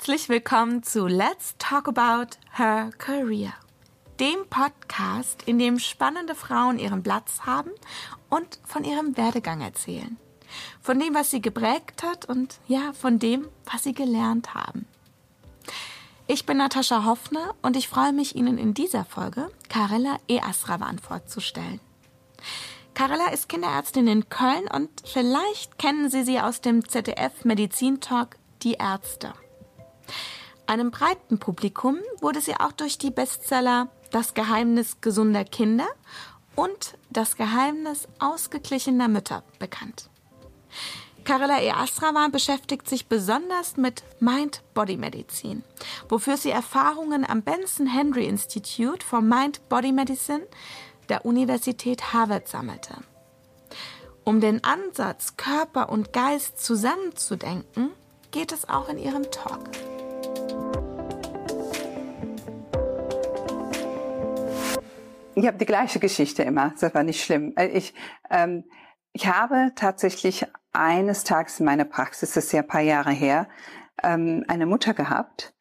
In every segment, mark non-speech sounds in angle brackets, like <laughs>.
Herzlich willkommen zu Let's Talk About Her Career, dem Podcast, in dem spannende Frauen ihren Platz haben und von ihrem Werdegang erzählen. Von dem, was sie geprägt hat und ja, von dem, was sie gelernt haben. Ich bin Natascha Hoffner und ich freue mich, Ihnen in dieser Folge Karella E. Asravan vorzustellen. Karella ist Kinderärztin in Köln und vielleicht kennen Sie sie aus dem ZDF Medizin Talk Die Ärzte. Einem breiten Publikum wurde sie auch durch die Bestseller Das Geheimnis gesunder Kinder und Das Geheimnis ausgeglichener Mütter bekannt. Karela E. Astrava beschäftigt sich besonders mit Mind-Body-Medizin, wofür sie Erfahrungen am Benson Henry Institute for Mind-Body Medicine der Universität Harvard sammelte. Um den Ansatz, Körper und Geist zusammenzudenken, geht es auch in ihrem Talk. Ich habe die gleiche Geschichte immer. Das war nicht schlimm. Äh, ich, ähm, ich habe tatsächlich eines Tages in meiner Praxis, das ist ja ein paar Jahre her, ähm, eine Mutter gehabt,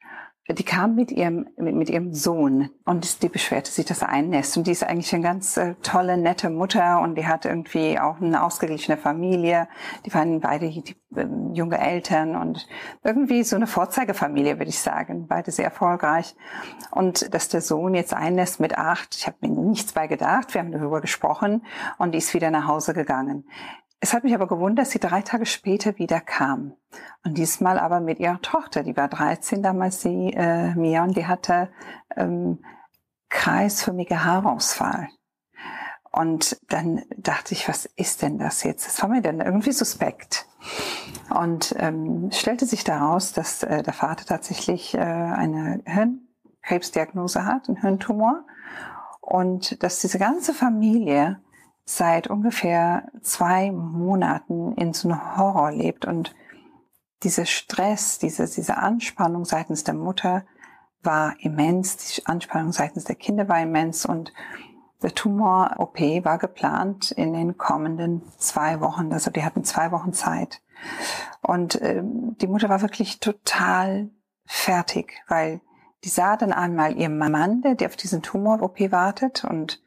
die kam mit ihrem, mit, mit ihrem Sohn und die beschwerte sich, dass er einnässt. Und die ist eigentlich eine ganz äh, tolle, nette Mutter und die hat irgendwie auch eine ausgeglichene Familie. Die waren beide die, äh, junge Eltern und irgendwie so eine Vorzeigefamilie, würde ich sagen. Beide sehr erfolgreich. Und dass der Sohn jetzt einnässt mit acht, ich habe mir nichts bei gedacht. Wir haben darüber gesprochen und die ist wieder nach Hause gegangen. Es hat mich aber gewundert, dass sie drei Tage später wieder kam. Und diesmal aber mit ihrer Tochter, die war 13 damals, sie, äh, Mia, und die hatte ähm, kreisförmige Haarausfall. Und dann dachte ich, was ist denn das jetzt? Das war mir dann irgendwie suspekt. Und ähm, stellte sich daraus, dass äh, der Vater tatsächlich äh, eine Hirnkrebsdiagnose hat, einen Hirntumor. Und dass diese ganze Familie seit ungefähr zwei Monaten in so einem Horror lebt und dieser Stress, diese, diese Anspannung seitens der Mutter war immens, die Anspannung seitens der Kinder war immens und der Tumor-OP war geplant in den kommenden zwei Wochen. Also die hatten zwei Wochen Zeit. Und ähm, die Mutter war wirklich total fertig, weil die sah dann einmal ihren Mann, der auf diesen Tumor-OP wartet und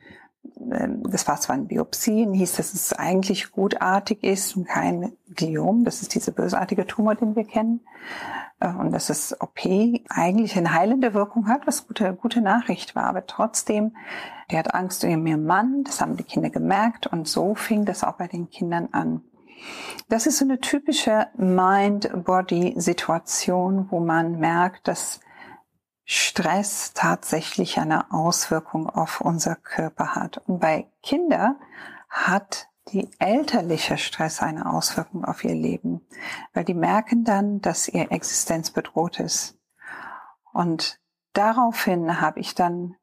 das war zwar eine Biopsie, hieß, dass es eigentlich gutartig ist und kein Gliom. Das ist dieser bösartige Tumor, den wir kennen. Äh, und dass das OP eigentlich eine heilende Wirkung hat, was gute, gute Nachricht war. Aber trotzdem, der hat Angst um ihren Mann. Das haben die Kinder gemerkt. Und so fing das auch bei den Kindern an. Das ist so eine typische Mind-Body-Situation, wo man merkt, dass Stress tatsächlich eine Auswirkung auf unser Körper hat. Und bei Kindern hat die elterliche Stress eine Auswirkung auf ihr Leben, weil die merken dann, dass ihr Existenz bedroht ist. Und daraufhin habe ich dann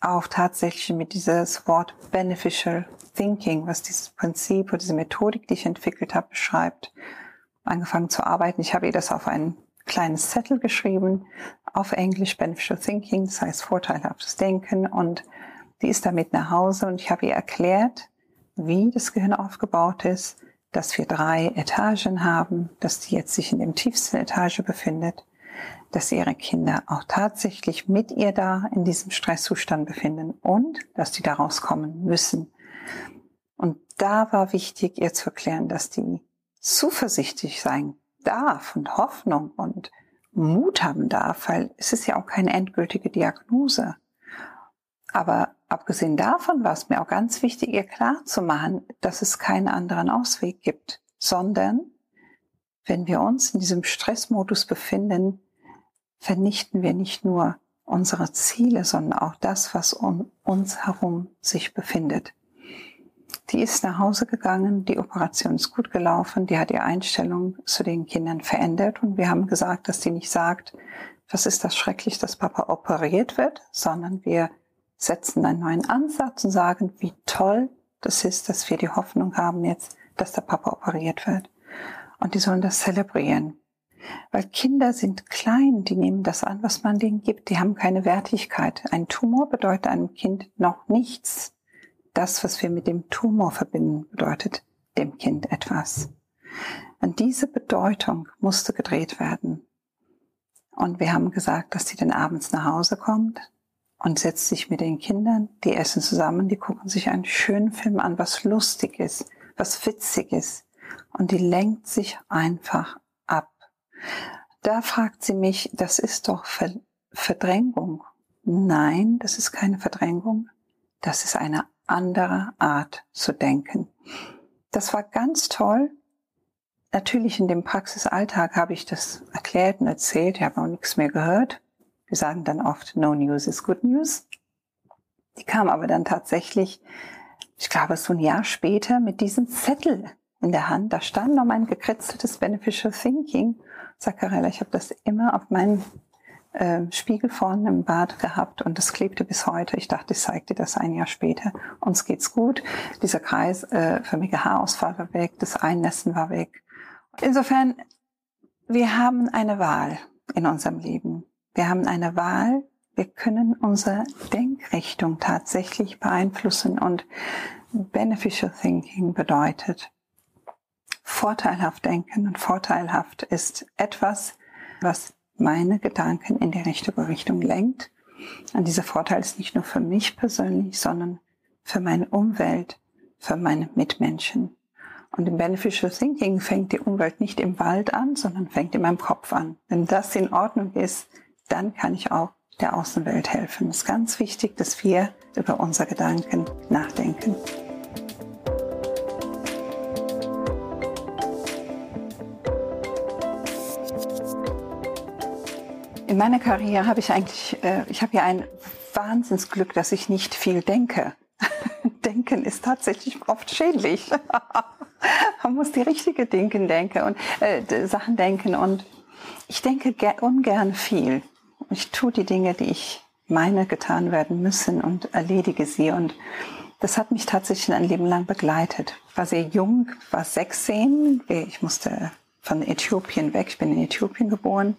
auch tatsächlich mit dieses Wort Beneficial Thinking, was dieses Prinzip oder diese Methodik, die ich entwickelt habe, beschreibt, angefangen zu arbeiten. Ich habe ihr das auf einen kleines Zettel geschrieben, auf Englisch Beneficial Thinking, das heißt vorteilhaftes Denken. Und die ist damit nach Hause und ich habe ihr erklärt, wie das Gehirn aufgebaut ist, dass wir drei Etagen haben, dass die jetzt sich in dem tiefsten Etage befindet, dass ihre Kinder auch tatsächlich mit ihr da in diesem Stresszustand befinden und dass die da rauskommen müssen. Und da war wichtig, ihr zu erklären, dass die zuversichtlich sein darf und Hoffnung und Mut haben darf, weil es ist ja auch keine endgültige Diagnose. Aber abgesehen davon war es mir auch ganz wichtig, ihr klar zu machen, dass es keinen anderen Ausweg gibt, sondern wenn wir uns in diesem Stressmodus befinden, vernichten wir nicht nur unsere Ziele, sondern auch das, was um uns herum sich befindet. Die ist nach Hause gegangen, die Operation ist gut gelaufen, die hat ihre Einstellung zu den Kindern verändert und wir haben gesagt, dass die nicht sagt, was ist das schrecklich, dass Papa operiert wird, sondern wir setzen einen neuen Ansatz und sagen, wie toll das ist, dass wir die Hoffnung haben jetzt, dass der Papa operiert wird. Und die sollen das zelebrieren. Weil Kinder sind klein, die nehmen das an, was man denen gibt. Die haben keine Wertigkeit. Ein Tumor bedeutet einem Kind noch nichts das, was wir mit dem Tumor verbinden, bedeutet dem Kind etwas. Und diese Bedeutung musste gedreht werden. Und wir haben gesagt, dass sie dann abends nach Hause kommt und setzt sich mit den Kindern, die essen zusammen, die gucken sich einen schönen Film an, was lustig ist, was witzig ist. Und die lenkt sich einfach ab. Da fragt sie mich, das ist doch Verdrängung. Nein, das ist keine Verdrängung. Das ist eine andere Art zu denken. Das war ganz toll. Natürlich in dem Praxisalltag habe ich das erklärt und erzählt. Ich habe auch nichts mehr gehört. Wir sagen dann oft, no news is good news. Die kam aber dann tatsächlich, ich glaube, so ein Jahr später mit diesem Zettel in der Hand. Da stand noch mein gekritzeltes Beneficial Thinking. Zaccarella, ich habe das immer auf meinen äh, Spiegel vorne im Bad gehabt und das klebte bis heute. Ich dachte, ich zeige das ein Jahr später. Uns geht's gut. Dieser Kreis, äh, förmige Haarausfall war weg, das Einnässen war weg. Insofern, wir haben eine Wahl in unserem Leben. Wir haben eine Wahl. Wir können unsere Denkrichtung tatsächlich beeinflussen und Beneficial Thinking bedeutet vorteilhaft denken und vorteilhaft ist etwas, was meine Gedanken in die richtige Richtung lenkt. Und dieser Vorteil ist nicht nur für mich persönlich, sondern für meine Umwelt, für meine Mitmenschen. Und im Beneficial Thinking fängt die Umwelt nicht im Wald an, sondern fängt in meinem Kopf an. Wenn das in Ordnung ist, dann kann ich auch der Außenwelt helfen. Es ist ganz wichtig, dass wir über unsere Gedanken nachdenken. In meiner Karriere habe ich eigentlich, äh, ich habe ja ein Wahnsinnsglück, dass ich nicht viel denke. <laughs> Denken ist tatsächlich oft schädlich. <laughs> Man muss die richtigen Dinge denken und äh, Sachen denken und ich denke ungern viel. Ich tue die Dinge, die ich meine getan werden müssen und erledige sie und das hat mich tatsächlich ein Leben lang begleitet. Ich war sehr jung, war 16, ich musste von Äthiopien weg, ich bin in Äthiopien geboren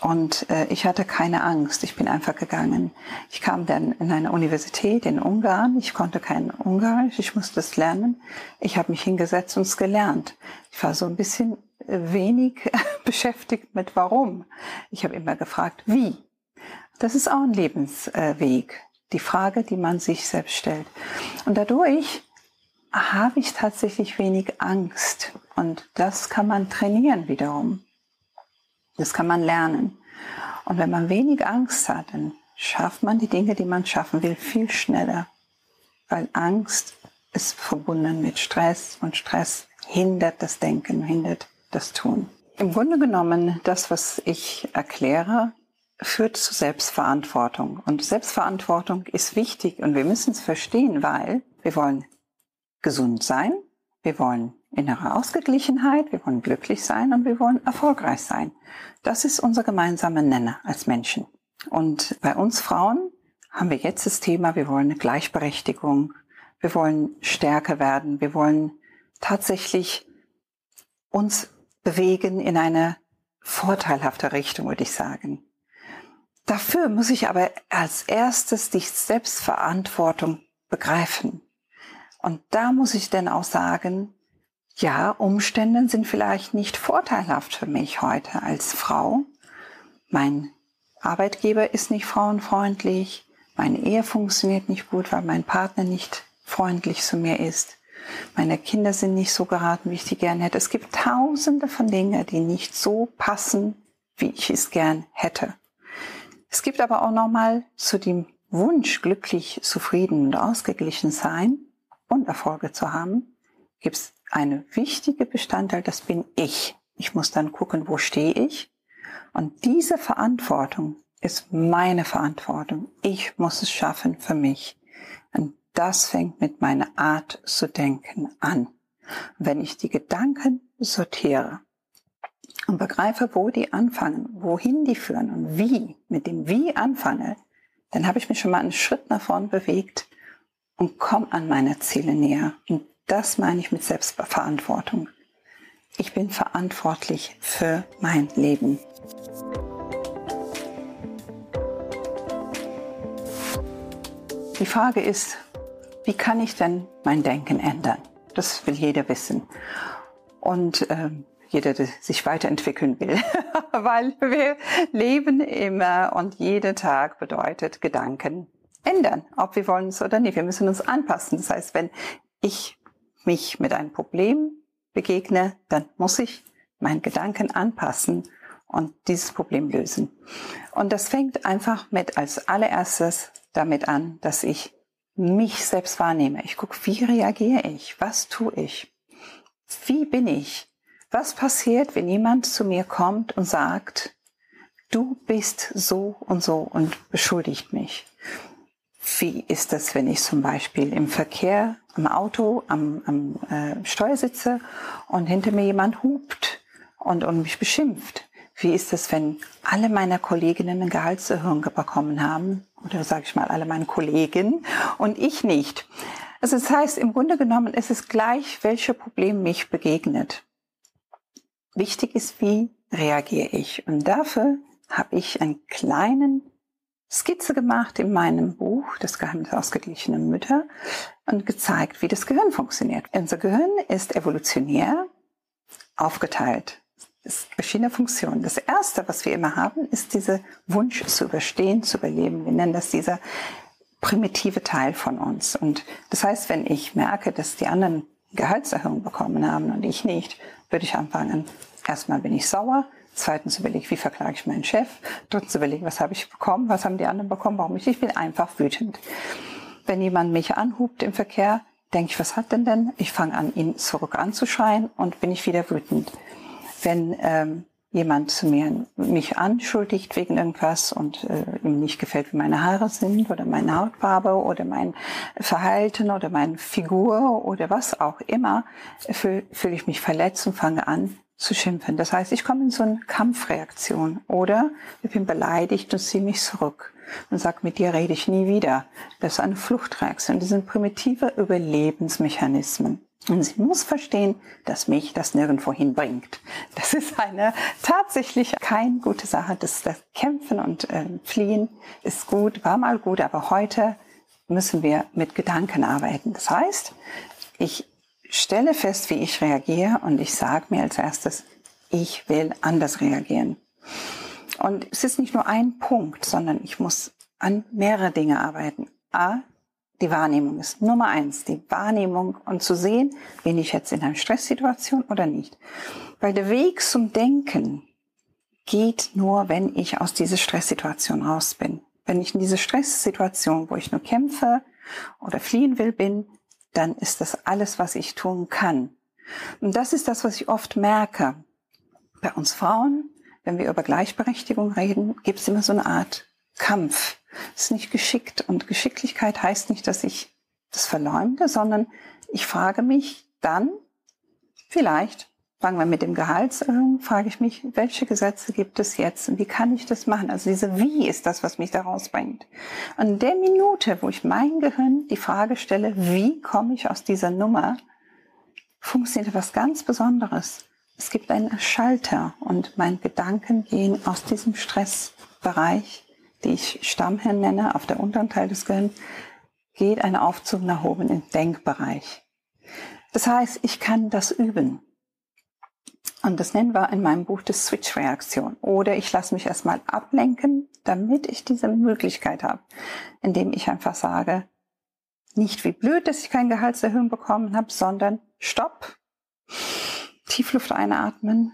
und äh, ich hatte keine Angst, ich bin einfach gegangen. Ich kam dann in eine Universität in Ungarn, ich konnte kein Ungarisch, ich musste es lernen. Ich habe mich hingesetzt und es gelernt. Ich war so ein bisschen äh, wenig <laughs> beschäftigt mit warum. Ich habe immer gefragt, wie. Das ist auch ein Lebensweg, die Frage, die man sich selbst stellt. Und dadurch habe ich tatsächlich wenig Angst. Und das kann man trainieren wiederum. Das kann man lernen. Und wenn man wenig Angst hat, dann schafft man die Dinge, die man schaffen will, viel schneller. Weil Angst ist verbunden mit Stress und Stress hindert das Denken, hindert das Tun. Im Grunde genommen, das, was ich erkläre, führt zu Selbstverantwortung. Und Selbstverantwortung ist wichtig und wir müssen es verstehen, weil wir wollen gesund sein, wir wollen innere Ausgeglichenheit, wir wollen glücklich sein und wir wollen erfolgreich sein. Das ist unser gemeinsamer Nenner als Menschen. Und bei uns Frauen haben wir jetzt das Thema, wir wollen eine Gleichberechtigung, wir wollen stärker werden, wir wollen tatsächlich uns bewegen in eine vorteilhafte Richtung, würde ich sagen. Dafür muss ich aber als erstes die Selbstverantwortung begreifen. Und da muss ich dann auch sagen, ja, Umstände sind vielleicht nicht vorteilhaft für mich heute als Frau. Mein Arbeitgeber ist nicht frauenfreundlich, meine Ehe funktioniert nicht gut, weil mein Partner nicht freundlich zu mir ist. Meine Kinder sind nicht so geraten, wie ich sie gerne hätte. Es gibt tausende von Dingen, die nicht so passen, wie ich es gern hätte. Es gibt aber auch nochmal zu dem Wunsch, glücklich, zufrieden und ausgeglichen sein, und Erfolge zu haben, gibt es eine wichtige Bestandteil, das bin ich. Ich muss dann gucken, wo stehe ich. Und diese Verantwortung ist meine Verantwortung. Ich muss es schaffen für mich. Und das fängt mit meiner Art zu denken an. wenn ich die Gedanken sortiere und begreife, wo die anfangen, wohin die führen und wie, mit dem Wie anfange, dann habe ich mich schon mal einen Schritt nach vorn bewegt und komme an meine Ziele näher. Und das meine ich mit Selbstverantwortung. Ich bin verantwortlich für mein Leben. Die Frage ist, wie kann ich denn mein Denken ändern? Das will jeder wissen. Und äh, jeder der sich weiterentwickeln will, <laughs> weil wir leben immer und jeder Tag bedeutet Gedanken ändern, ob wir wollen es oder nicht. Wir müssen uns anpassen. Das heißt, wenn ich mich mit einem Problem begegne, dann muss ich meinen Gedanken anpassen und dieses Problem lösen. Und das fängt einfach mit als allererstes damit an, dass ich mich selbst wahrnehme. Ich gucke, wie reagiere ich? Was tue ich? Wie bin ich? Was passiert, wenn jemand zu mir kommt und sagt, du bist so und so und beschuldigt mich? Wie ist das, wenn ich zum Beispiel im Verkehr, am Auto, am, am äh, Steuer sitze und hinter mir jemand hupt und, und mich beschimpft? Wie ist es, wenn alle meiner Kolleginnen eine Gehaltserhöhung bekommen haben? Oder sage ich mal, alle meine Kollegen und ich nicht. Also das heißt, im Grunde genommen ist es gleich, welche Problem mich begegnet. Wichtig ist, wie reagiere ich. Und dafür habe ich einen kleinen Skizze gemacht in meinem Buch, Das Geheimnis ausgeglichener Mütter, und gezeigt, wie das Gehirn funktioniert. Unser Gehirn ist evolutionär aufgeteilt. Es ist verschiedene Funktionen. Das erste, was wir immer haben, ist dieser Wunsch zu überstehen, zu überleben. Wir nennen das dieser primitive Teil von uns. Und das heißt, wenn ich merke, dass die anderen Gehaltserhöhung bekommen haben und ich nicht, würde ich anfangen. Erstmal bin ich sauer. Zweitens überlege ich, wie verklage ich meinen Chef. Drittens überlege ich, was habe ich bekommen, was haben die anderen bekommen, warum ich. Ich bin einfach wütend. Wenn jemand mich anhubt im Verkehr, denke ich, was hat denn denn? Ich fange an, ihn zurück anzuschreien und bin ich wieder wütend. Wenn ähm, jemand zu mir mich anschuldigt wegen irgendwas und äh, ihm nicht gefällt, wie meine Haare sind oder meine Hautfarbe oder mein Verhalten oder meine Figur oder was auch immer, fühle fühl ich mich verletzt und fange an zu schimpfen. Das heißt, ich komme in so eine Kampfreaktion oder ich bin beleidigt und ziehe mich zurück und sage, mit dir rede ich nie wieder. Das ist eine Fluchtreaktion. Das sind primitive Überlebensmechanismen. Und sie muss verstehen, dass mich das nirgendwo hinbringt. Das ist eine tatsächlich keine gute Sache. Das, das Kämpfen und äh, Fliehen ist gut, war mal gut, aber heute müssen wir mit Gedanken arbeiten. Das heißt, ich stelle fest, wie ich reagiere und ich sage mir als erstes, ich will anders reagieren. Und es ist nicht nur ein Punkt, sondern ich muss an mehrere Dinge arbeiten. A, die Wahrnehmung ist Nummer eins, die Wahrnehmung und zu sehen, bin ich jetzt in einer Stresssituation oder nicht. Weil der Weg zum Denken geht nur, wenn ich aus dieser Stresssituation raus bin. Wenn ich in dieser Stresssituation, wo ich nur kämpfe oder fliehen will, bin, dann ist das alles, was ich tun kann. Und das ist das, was ich oft merke. Bei uns Frauen, wenn wir über Gleichberechtigung reden, gibt es immer so eine Art Kampf. Das ist nicht geschickt. Und Geschicklichkeit heißt nicht, dass ich das verleumde, sondern ich frage mich dann, vielleicht, fangen wir mit dem Gehaltserhöhung, frage ich mich, welche Gesetze gibt es jetzt und wie kann ich das machen? Also diese Wie ist das, was mich da rausbringt. Und in der Minute, wo ich mein Gehirn die Frage stelle, wie komme ich aus dieser Nummer, funktioniert etwas ganz Besonderes. Es gibt einen Schalter und meine Gedanken gehen aus diesem Stressbereich die ich Stammhirn nenne, auf der unteren Teil des Gehirns, geht ein Aufzug nach oben im Denkbereich. Das heißt, ich kann das üben. Und das nennen wir in meinem Buch die Switch-Reaktion. Oder ich lasse mich erstmal ablenken, damit ich diese Möglichkeit habe, indem ich einfach sage, nicht wie blöd, dass ich keine Gehaltserhöhung bekommen habe, sondern Stopp, Tiefluft einatmen.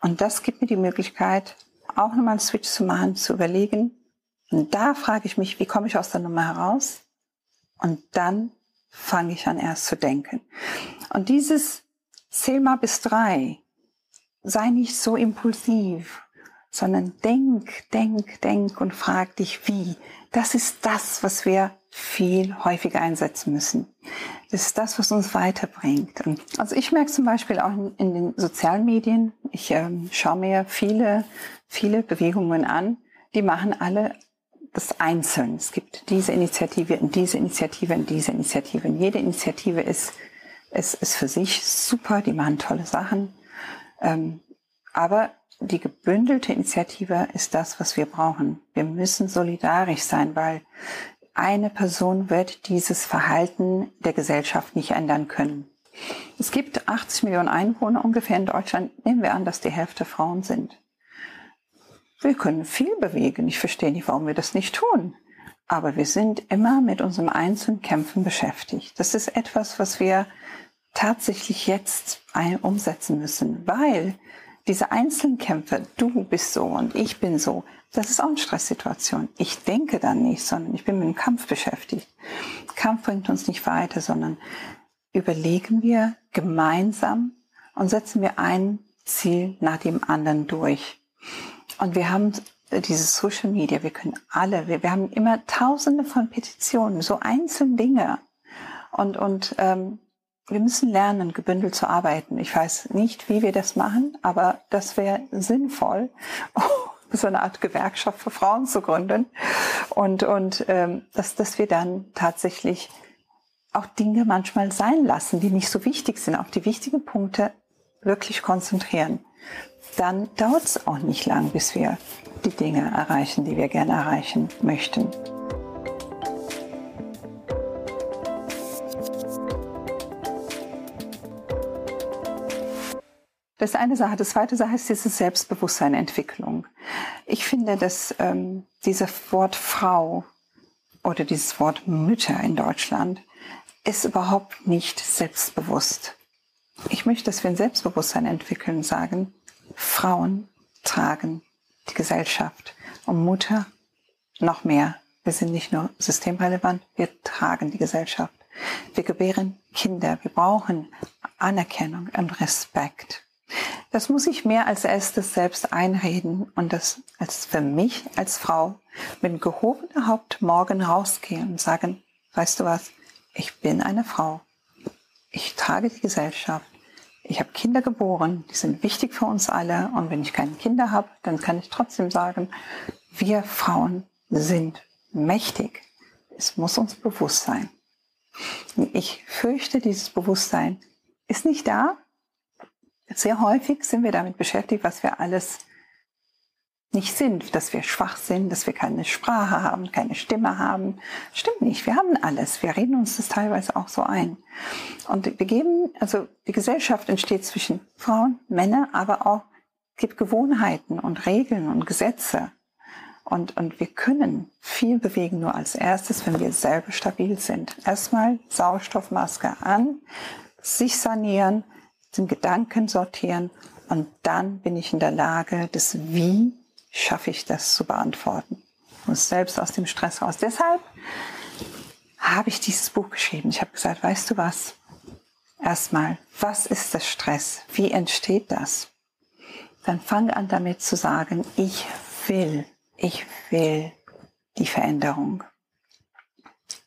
Und das gibt mir die Möglichkeit, auch nochmal einen Switch zu machen, zu überlegen, und da frage ich mich, wie komme ich aus der Nummer heraus? Und dann fange ich an erst zu denken. Und dieses Zähl mal bis drei, sei nicht so impulsiv, sondern denk, denk, denk und frag dich wie. Das ist das, was wir viel häufiger einsetzen müssen. Das ist das, was uns weiterbringt. Und also ich merke zum Beispiel auch in, in den sozialen Medien, ich ähm, schaue mir viele, viele Bewegungen an, die machen alle das einzeln. Es gibt diese Initiative und diese Initiative und diese Initiative. Und jede Initiative ist, ist, ist für sich super, die machen tolle Sachen. Ähm, aber die gebündelte Initiative ist das, was wir brauchen. Wir müssen solidarisch sein, weil eine Person wird dieses Verhalten der Gesellschaft nicht ändern können. Es gibt 80 Millionen Einwohner ungefähr in Deutschland. Nehmen wir an, dass die Hälfte Frauen sind. Wir können viel bewegen. Ich verstehe nicht, warum wir das nicht tun. Aber wir sind immer mit unserem einzelnen Kämpfen beschäftigt. Das ist etwas, was wir tatsächlich jetzt umsetzen müssen, weil diese einzelnen Kämpfe, du bist so und ich bin so, das ist auch eine Stresssituation. Ich denke dann nicht, sondern ich bin mit dem Kampf beschäftigt. Kampf bringt uns nicht weiter, sondern überlegen wir gemeinsam und setzen wir ein Ziel nach dem anderen durch. Und wir haben dieses Social Media, wir können alle, wir, wir haben immer tausende von Petitionen, so einzelne Dinge. Und, und ähm, wir müssen lernen, gebündelt zu arbeiten. Ich weiß nicht, wie wir das machen, aber das wäre sinnvoll, <laughs> so eine Art Gewerkschaft für Frauen zu gründen. Und, und ähm, dass, dass wir dann tatsächlich auch Dinge manchmal sein lassen, die nicht so wichtig sind, auf die wichtigen Punkte wirklich konzentrieren. Dann dauert es auch nicht lang, bis wir die Dinge erreichen, die wir gerne erreichen möchten. Das ist eine Sache. Das zweite Sache ist diese Selbstbewusstseinentwicklung. Ich finde, dass ähm, dieses Wort Frau oder dieses Wort Mütter in Deutschland ist überhaupt nicht selbstbewusst. Ich möchte, dass wir ein Selbstbewusstsein entwickeln und sagen, Frauen tragen die Gesellschaft. Und Mutter noch mehr. Wir sind nicht nur systemrelevant, wir tragen die Gesellschaft. Wir gebären Kinder. Wir brauchen Anerkennung und Respekt. Das muss ich mehr als erstes selbst einreden und das als für mich als Frau mit gehobenem Haupt morgen rausgehen und sagen, weißt du was, ich bin eine Frau. Ich trage die Gesellschaft. Ich habe Kinder geboren, die sind wichtig für uns alle. Und wenn ich keine Kinder habe, dann kann ich trotzdem sagen, wir Frauen sind mächtig. Es muss uns bewusst sein. Ich fürchte, dieses Bewusstsein ist nicht da. Sehr häufig sind wir damit beschäftigt, was wir alles nicht sind, dass wir schwach sind, dass wir keine Sprache haben, keine Stimme haben. Stimmt nicht, wir haben alles. Wir reden uns das teilweise auch so ein. Und wir geben, also die Gesellschaft entsteht zwischen Frauen, Männern, aber auch gibt Gewohnheiten und Regeln und Gesetze. Und, und wir können viel bewegen nur als erstes, wenn wir selber stabil sind. Erstmal Sauerstoffmaske an, sich sanieren, den Gedanken sortieren und dann bin ich in der Lage, das Wie schaffe ich das zu beantworten. Muss selbst aus dem Stress raus. Deshalb habe ich dieses Buch geschrieben. Ich habe gesagt, weißt du was? Erstmal, was ist das Stress? Wie entsteht das? Dann fange an damit zu sagen, ich will, ich will die Veränderung.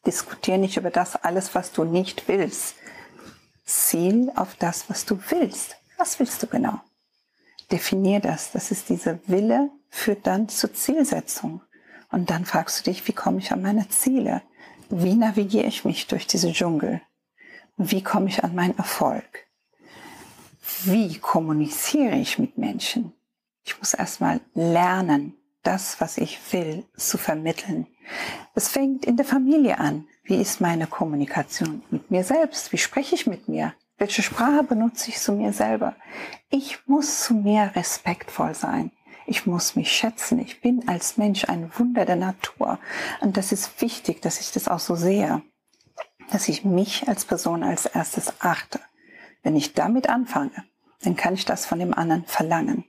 Diskutiere nicht über das alles, was du nicht willst. Ziel auf das, was du willst. Was willst du genau? Definier das. Das ist dieser Wille, führt dann zur Zielsetzung. Und dann fragst du dich, wie komme ich an meine Ziele? Wie navigiere ich mich durch diese Dschungel? Wie komme ich an meinen Erfolg? Wie kommuniziere ich mit Menschen? Ich muss erstmal lernen, das, was ich will, zu vermitteln. Es fängt in der Familie an. Wie ist meine Kommunikation mit mir selbst? Wie spreche ich mit mir? Welche Sprache benutze ich zu mir selber? Ich muss zu mir respektvoll sein. Ich muss mich schätzen. Ich bin als Mensch ein Wunder der Natur. Und das ist wichtig, dass ich das auch so sehe. Dass ich mich als Person als erstes achte. Wenn ich damit anfange, dann kann ich das von dem anderen verlangen.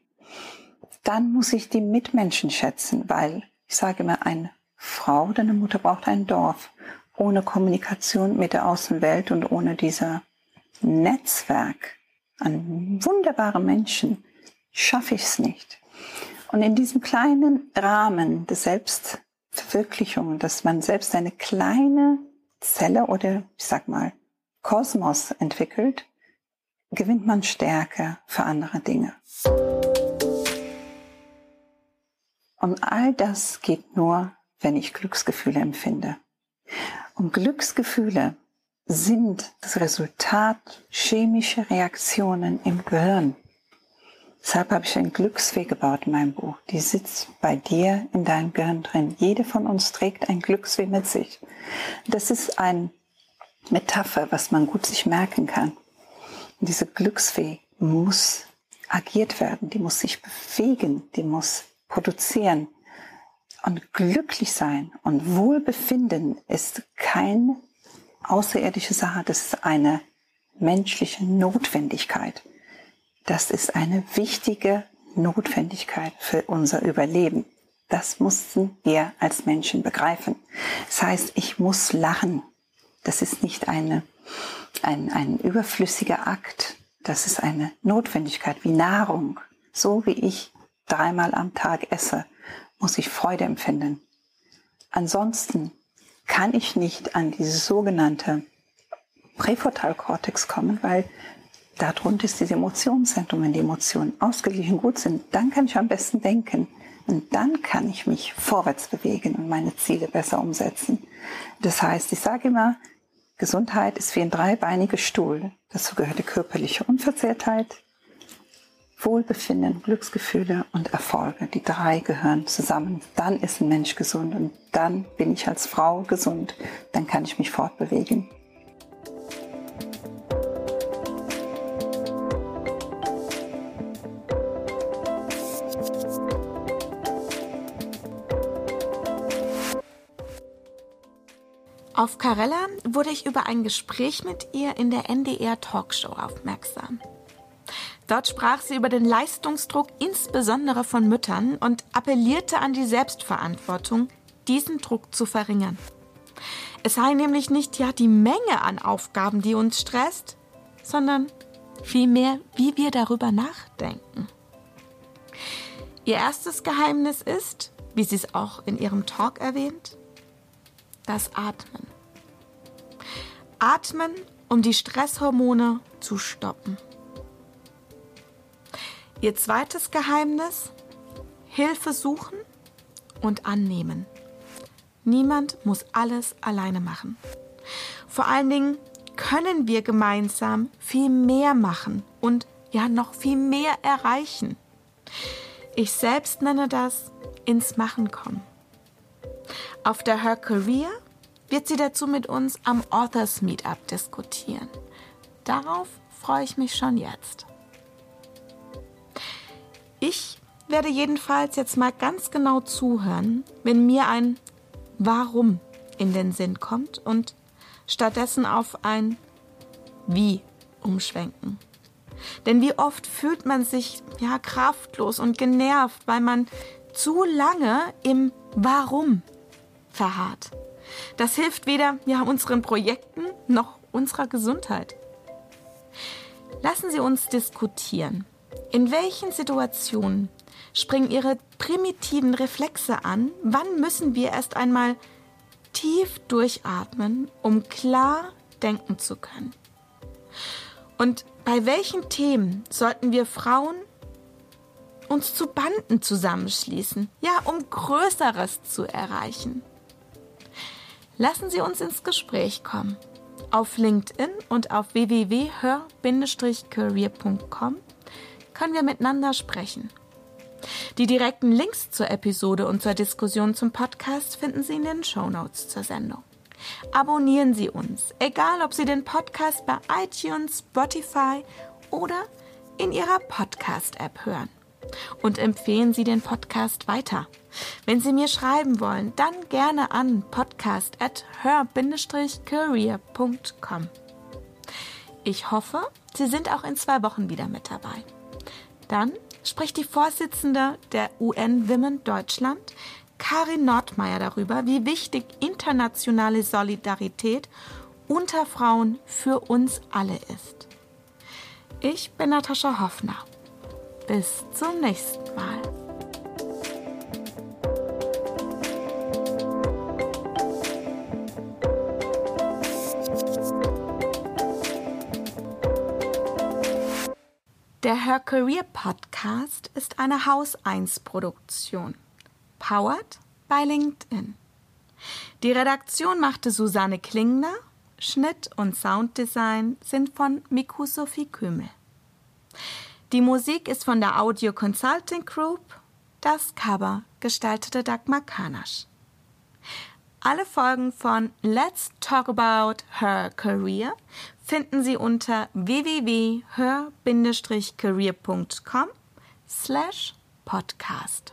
Dann muss ich die Mitmenschen schätzen, weil ich sage immer, eine Frau oder eine Mutter braucht ein Dorf. Ohne Kommunikation mit der Außenwelt und ohne dieser Netzwerk an wunderbaren Menschen schaffe ich es nicht. Und in diesem kleinen Rahmen der Selbstverwirklichung, dass man selbst eine kleine Zelle oder ich sag mal Kosmos entwickelt, gewinnt man Stärke für andere Dinge. Und all das geht nur, wenn ich Glücksgefühle empfinde. Und Glücksgefühle sind das Resultat chemischer Reaktionen im Gehirn. Deshalb habe ich ein Glücksfee gebaut in meinem Buch. Die sitzt bei dir in deinem Gehirn drin. Jede von uns trägt ein Glücksfee mit sich. Das ist eine Metapher, was man gut sich merken kann. Und diese Glücksfee muss agiert werden, die muss sich bewegen, die muss produzieren. Und glücklich sein und Wohlbefinden ist kein außerirdische Sache, das ist eine menschliche Notwendigkeit. Das ist eine wichtige Notwendigkeit für unser Überleben. Das mussten wir als Menschen begreifen. Das heißt, ich muss lachen. Das ist nicht eine, ein, ein überflüssiger Akt. Das ist eine Notwendigkeit wie Nahrung. So wie ich dreimal am Tag esse, muss ich Freude empfinden. Ansonsten kann ich nicht an dieses sogenannte Präfrontalkortex kommen, weil darunter ist dieses Emotionszentrum. Wenn die Emotionen ausgeglichen gut sind, dann kann ich am besten denken. Und dann kann ich mich vorwärts bewegen und meine Ziele besser umsetzen. Das heißt, ich sage immer, Gesundheit ist wie ein dreibeiniger Stuhl. Dazu gehört die körperliche Unversehrtheit, Wohlbefinden, Glücksgefühle und Erfolge. Die drei gehören zusammen. Dann ist ein Mensch gesund und dann bin ich als Frau gesund. Dann kann ich mich fortbewegen. Auf Carella wurde ich über ein Gespräch mit ihr in der NDR Talkshow aufmerksam. Dort sprach sie über den Leistungsdruck insbesondere von Müttern und appellierte an die Selbstverantwortung, diesen Druck zu verringern. Es sei nämlich nicht ja die Menge an Aufgaben, die uns stresst, sondern vielmehr, wie wir darüber nachdenken. Ihr erstes Geheimnis ist, wie sie es auch in ihrem Talk erwähnt, das Atmen. Atmen, um die Stresshormone zu stoppen. Ihr zweites Geheimnis, Hilfe suchen und annehmen. Niemand muss alles alleine machen. Vor allen Dingen können wir gemeinsam viel mehr machen und ja noch viel mehr erreichen. Ich selbst nenne das ins Machen kommen. Auf der Her Career wird sie dazu mit uns am Authors Meetup diskutieren. Darauf freue ich mich schon jetzt. Ich werde jedenfalls jetzt mal ganz genau zuhören, wenn mir ein Warum in den Sinn kommt und stattdessen auf ein Wie umschwenken. Denn wie oft fühlt man sich ja kraftlos und genervt, weil man zu lange im Warum verharrt. Das hilft weder ja, unseren Projekten noch unserer Gesundheit. Lassen Sie uns diskutieren. In welchen Situationen springen Ihre primitiven Reflexe an? Wann müssen wir erst einmal tief durchatmen, um klar denken zu können? Und bei welchen Themen sollten wir Frauen uns zu Banden zusammenschließen, ja, um Größeres zu erreichen? Lassen Sie uns ins Gespräch kommen. Auf LinkedIn und auf www.hör-career.com können wir miteinander sprechen. Die direkten Links zur Episode und zur Diskussion zum Podcast finden Sie in den Show Notes zur Sendung. Abonnieren Sie uns, egal ob Sie den Podcast bei iTunes, Spotify oder in Ihrer Podcast-App hören. Und empfehlen Sie den Podcast weiter. Wenn Sie mir schreiben wollen, dann gerne an podcast@her-career.com. Ich hoffe, Sie sind auch in zwei Wochen wieder mit dabei. Dann spricht die Vorsitzende der UN Women Deutschland, Karin Nordmeier, darüber, wie wichtig internationale Solidarität unter Frauen für uns alle ist. Ich bin Natascha Hoffner. Bis zum nächsten Mal. Der Her Career Podcast ist eine Haus 1 Produktion. Powered by LinkedIn. Die Redaktion machte Susanne Klingner, Schnitt und Sounddesign sind von Miku Sophie Kümel. Die Musik ist von der Audio Consulting Group, das Cover gestaltete Dagmar Kanasch. Alle Folgen von Let's Talk About Her Career finden Sie unter www.her-career.com slash podcast.